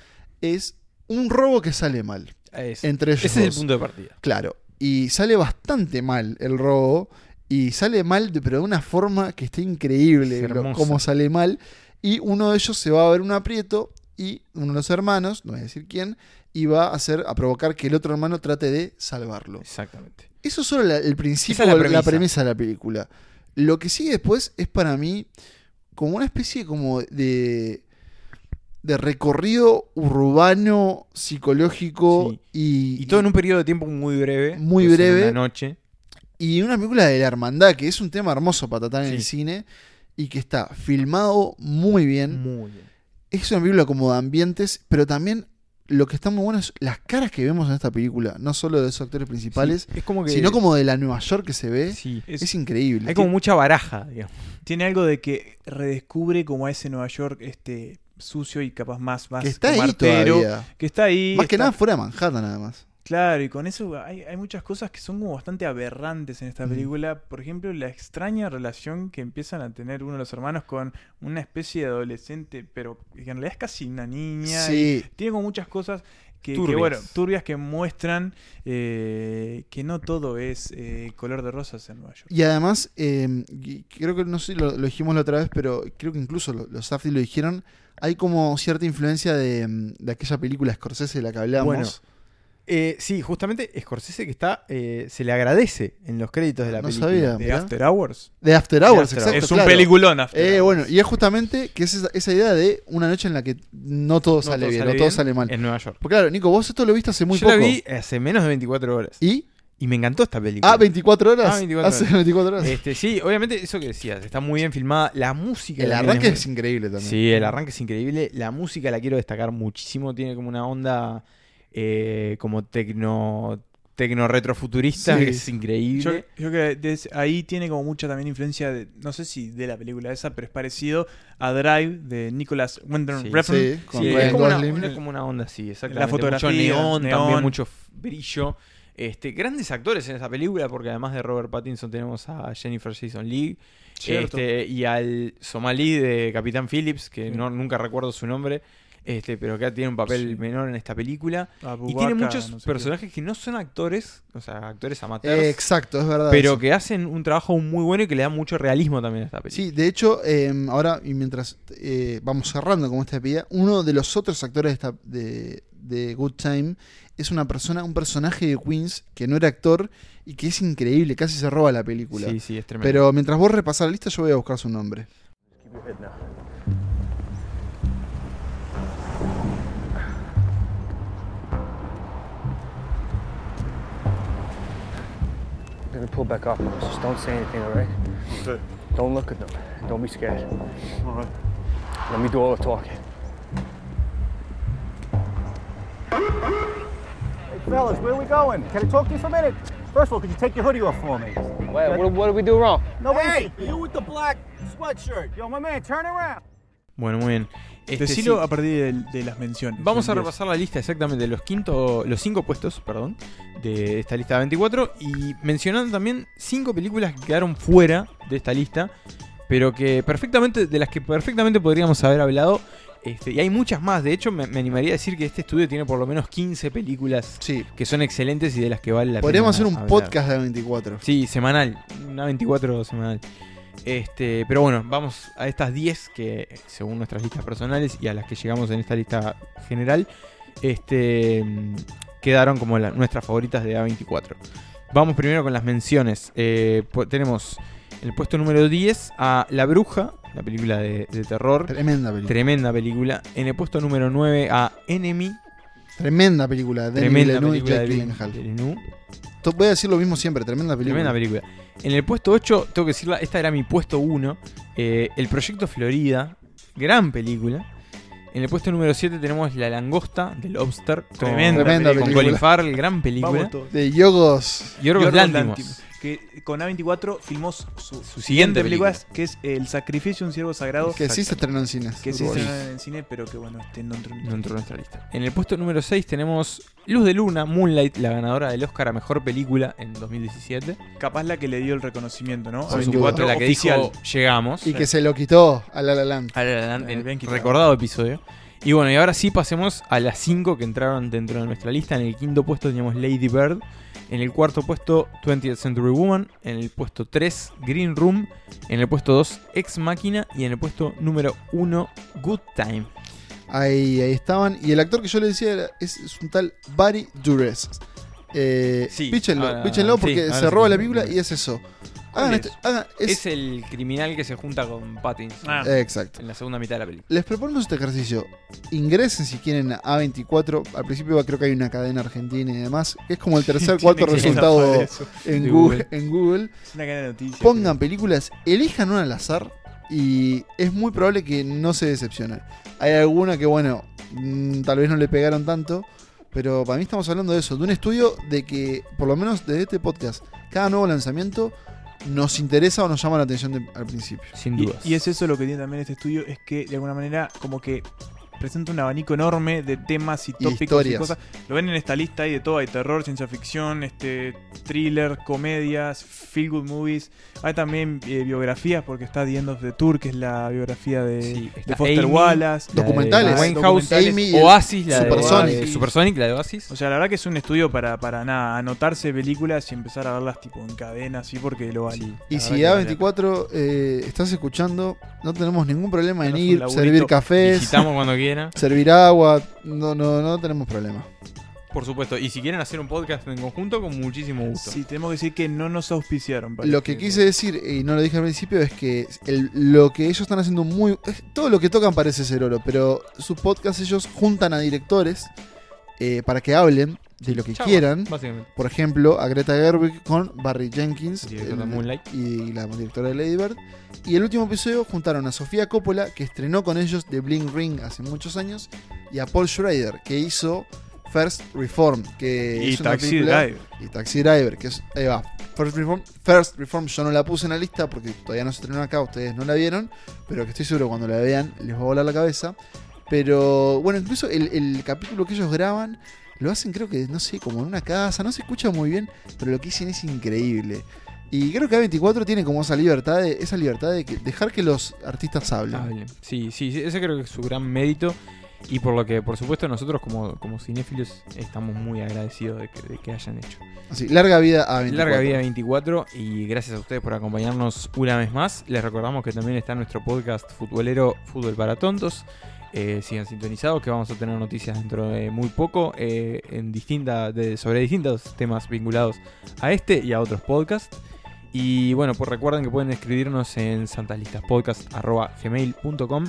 es un robo que sale mal. es- Entre ellos ese es el punto de partida. Claro. Y sale bastante mal el robo. Y sale mal, de- pero de una forma que está increíble. Es lo- cómo sale mal. Y uno de ellos se va a ver un aprieto. Y uno de los hermanos, no voy a decir quién, y va a hacer, a provocar que el otro hermano trate de salvarlo. Exactamente. Eso es solo la- el principio, es la la, premisa. de la película. Lo que sigue después es para mí como una especie como de, de recorrido urbano, psicológico Sí. y, Y todo en un periodo de tiempo muy breve. Muy en breve. Una noche. y una película de la hermandad, que es un tema hermoso para tratar en Sí. el cine y que está filmado muy bien. Muy bien. Es una película como de ambientes, pero también lo que está muy bueno es las caras que vemos en esta película, no solo de esos actores principales, Sí, es como que. sino como de la Nueva York que se ve. Sí. Es, Es- increíble. Hay como mucha baraja, digamos. Tiene algo de que redescubre como a ese Nueva York este sucio y capaz más, más que está ahí todavía. Que está ahí. Más que nada fuera de Manhattan, nada más. Claro, y con eso hay, hay muchas cosas que son como bastante aberrantes en esta Mm. película. Por ejemplo, la extraña relación que empiezan a tener uno de los hermanos con una especie de adolescente, pero que en realidad es casi una niña. Sí. tiene como muchas cosas que, que, Turbias. bueno, turbias que muestran eh, que no todo es eh, color de rosas en Nueva York. Y además, eh, creo que no sé si lo, lo dijimos la otra vez, pero creo que incluso lo- los Safdie lo dijeron. Hay como cierta influencia de, de aquella película Scorsese de la que hablábamos. Bueno, Eh, sí, justamente Scorsese que está, eh, se le agradece en los créditos de la No película. sabía, ¿De. After Hours? De After Hours, After exacto. es un claro. peliculón After Eh, Hours. bueno, y es justamente que es esa, esa idea de una noche en la que no todo No sale todo bien, sale no todo bien sale mal. En Nueva York. Porque claro, Nico, vos esto lo viste hace muy Yo poco. la vi hace menos de 24 horas. ¿Y? Y me encantó esta película. Ah, 24 horas. Ah, 24 Hace horas. 24 horas. Este, sí, obviamente eso que decías, está muy bien filmada. La música. el arranque muy- es increíble también. Sí, el arranque es increíble. La música la quiero destacar muchísimo. Tiene como una onda eh, como tecno, tecno retrofuturista Sí. que es increíble. Yo, yo creo que des- ahí tiene como mucha también influencia, de, no sé si de la película esa, pero es parecido a Drive de Nicholas Winding Sí. Refn. Sí, con Sí, Ryan es como una, Gosling. una- como una onda así, exactamente. La fotografía, mucho neón, neón. también mucho brillo. Este, grandes actores en esa película, porque además de Robert Pattinson tenemos a Jennifer Jason Cierto. este, y al somalí de Capitán Phillips, que Sí. no, nunca recuerdo su nombre, este, pero que tiene un papel Sí. menor en esta película. Abu Y tiene muchos no sé qué. personajes que no son actores, o sea, actores amateurs, Eh, exacto, es verdad. pero eso. que hacen un trabajo muy bueno y que le da mucho realismo también a esta película. Sí, de hecho, eh, ahora, y mientras eh, vamos cerrando con esta despedida, uno de los otros actores de, esta- de, de Good Time es una persona, un personaje de Queens que no era actor y que es increíble, casi se roba la película. sí, sí, es tremendo. Pero mientras vos repasás la lista, yo voy a buscar su nombre. Gonna pull back off. Just don't say anything, all right? Okay. Don't look at them. Don't be scared. All right. Let me do all the talking. Hey, fellas, where are we going? Can I talk to you for a minute? First of all, could you take your hoodie off for me? Wait, what, what did we do wrong? No, hey, you with the black sweatshirt. Yo, my man, turn around. Bueno, muy bien. Este, Decilo sí. a partir de, de las menciones. Vamos a repasar la lista exactamente de los quinto, los cinco puestos, perdón, de esta lista de 24 y mencionando también cinco películas que quedaron fuera de esta lista, pero que perfectamente de las que perfectamente podríamos haber hablado. Este, y hay muchas más, de hecho me, me animaría a decir que este estudio tiene por lo menos 15 películas Sí. que son excelentes y de las que vale la Podríamos hacer pena un hablar. podcast de 24. Sí, semanal, una 24 semanal. Este, pero bueno, vamos a estas 10 que según nuestras listas personales y a las que llegamos en esta lista general, este, quedaron como la- nuestras favoritas de A24. Vamos primero con las menciones. Eh, tenemos en el puesto número 10 a La Bruja, la película de, de terror. Tremenda película. Tremenda película. En el puesto número 9 a Enemy. Tremenda película. de Tremenda Villeneuve y película de Gyllenhaal. Villeneuve. To- Voy a decir lo mismo siempre. Tremenda película. Tremenda película. En el puesto 8, tengo que decirla, esta era mi puesto 1. eh, el Proyecto Florida. Gran película. En el puesto número 7 tenemos La Langosta del Lobster. con- Tremenda Tremenda Con película. Colin Farrell, gran película. Vamos todos. De Yogos. Yorgos Yorgos Lanthimos. Lanthimos, Que con A24 filmó su, su siguiente siguiente película. película, que es El Sacrificio de un Siervo Sagrado. Que sí se estrenó en cines. Que sí se estrenó en el cine, pero que bueno, este no entró en No entró en nuestra lista. En el puesto número 6 tenemos Luz de Luna, Moonlight, la ganadora del Oscar a Mejor Película en 2017. Capaz la que le dio el reconocimiento, ¿no? Sin A duda. 24 la que oficial. dijo llegamos. Y que se lo quitó a La La Land. A La La Land, Eh, en bien quitado. recordado episodio. Y bueno, y ahora sí pasemos a las 5 que entraron dentro de nuestra lista. En el quinto puesto teníamos Lady Bird. En el cuarto puesto 20th Century Woman. En el puesto 3 Green Room. En el puesto 2 Ex Máquina. Y en el puesto número 1 Good Time. Ahí, ahí estaban. Y el actor que yo le decía era- es, es un tal Barry Dures. Eh, Sí, píchenlo, ahora- píchenlo sí, porque ahora se sí roba la película y es eso. Hagan ¿Cuál este- es? hagan- es- Es el criminal que se junta con Pattinson. Ah. exacto. En la segunda mitad de la película. Les proponemos este ejercicio. Ingresen si quieren a A24. Al principio creo que hay una cadena argentina y demás. Que es como el tercer, cuarto resultado en Google, Google. en Google. Es una cadena de noticias. Pongan películas, elijan una al azar y es muy probable que no se decepcionen. Hay alguna que, bueno, mm, tal vez no le pegaron tanto, pero para mí estamos hablando de eso, de un estudio de que, por lo menos desde este podcast, cada nuevo lanzamiento nos interesa o nos llama la atención de- al principio. Sin Y, dudas. y es eso lo que tiene también este estudio, es que de alguna manera como que presenta un abanico enorme de temas y Y tópicos y, historias. cosas. Lo ven en esta lista hay de todo, hay terror, ciencia ficción, este thriller, comedias, feel good movies. Hay también eh, biografías porque está The End of the Tour, que es la biografía de, Sí, de Foster Amy, Wallace. la de Documentales. Winehouse, Documentales. Amy y Oasis, la de Supersonic. de Supersonic, la de Oasis. O sea, la verdad que es un estudio para, para nada, anotarse películas y empezar a verlas tipo en cadena, así porque lo vale. Sí. Y si verdad que vale. A24 eh, estás escuchando, no tenemos ningún problema en ir, servir cafés, Visitamos cuando quieran. servir agua. No, no, no tenemos problema. Por supuesto. Y si quieren hacer un podcast en conjunto, con muchísimo gusto. Sí, tenemos que decir que no nos auspiciaron. para Lo que quise decir, y no lo dije al principio, es que el- lo que ellos están haciendo muy. Todo lo que tocan parece ser oro, pero su podcast ellos juntan a directores eh, para que hablen de lo que Charla, quieran. Básicamente. Por ejemplo, a Greta Gerwig con Barry Jenkins el- y la directora de Lady Bird. Y el último episodio juntaron a Sofía Coppola, que estrenó con ellos The Bling Ring hace muchos años, y a Paul Schrader, que hizo First Reform, que Y es una Taxi película- Driver. Y Taxi Driver, que es. Ahí va. First Reform, First Reform yo no la puse en la lista porque todavía no se estrenó acá, ustedes no la vieron, pero que estoy seguro que cuando la vean les va a volar la cabeza. Pero bueno, incluso el, el capítulo que ellos graban lo hacen creo que, no sé, como en una casa, no se escucha muy bien, pero lo que dicen es increíble. Y creo que A24 tiene como esa libertad de, esa libertad de que- dejar que los artistas hablen. Sí, sí, sí, ese creo que es su gran mérito. Y por lo que, por supuesto, nosotros como, como cinéfilos estamos muy agradecidos de que, de que hayan hecho. Así, larga vida a A24. Larga vida 24 y gracias a ustedes por acompañarnos una vez más. Les recordamos que también está nuestro podcast futbolero Fútbol para Tontos. Eh, sigan sintonizados que vamos a tener noticias dentro de muy poco eh, en distinta, de- sobre distintos temas vinculados a este y a otros podcasts. Y bueno, pues recuerden que pueden escribirnos en santaslistaspodcast.gmail.com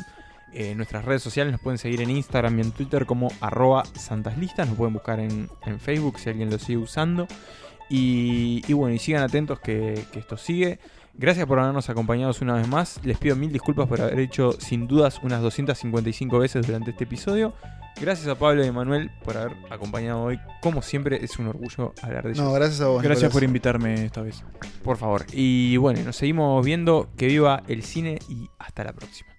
En nuestras redes sociales nos pueden seguir en Instagram y en Twitter como arroba santaslistas. Nos pueden buscar en, en Facebook si alguien lo sigue usando. Y, bueno, y sigan atentos que esto sigue. Gracias por habernos acompañado una vez más. Les pido mil disculpas por haber hecho sin dudas unas 255 veces durante este episodio. Gracias a Pablo y a Manuel por haber acompañado hoy. Como siempre, es un orgullo hablar de ellos. No, gracias a vos. Gracias Nicolás. por invitarme esta vez. Por favor. Y bueno, nos seguimos viendo. Que viva el cine y hasta la próxima.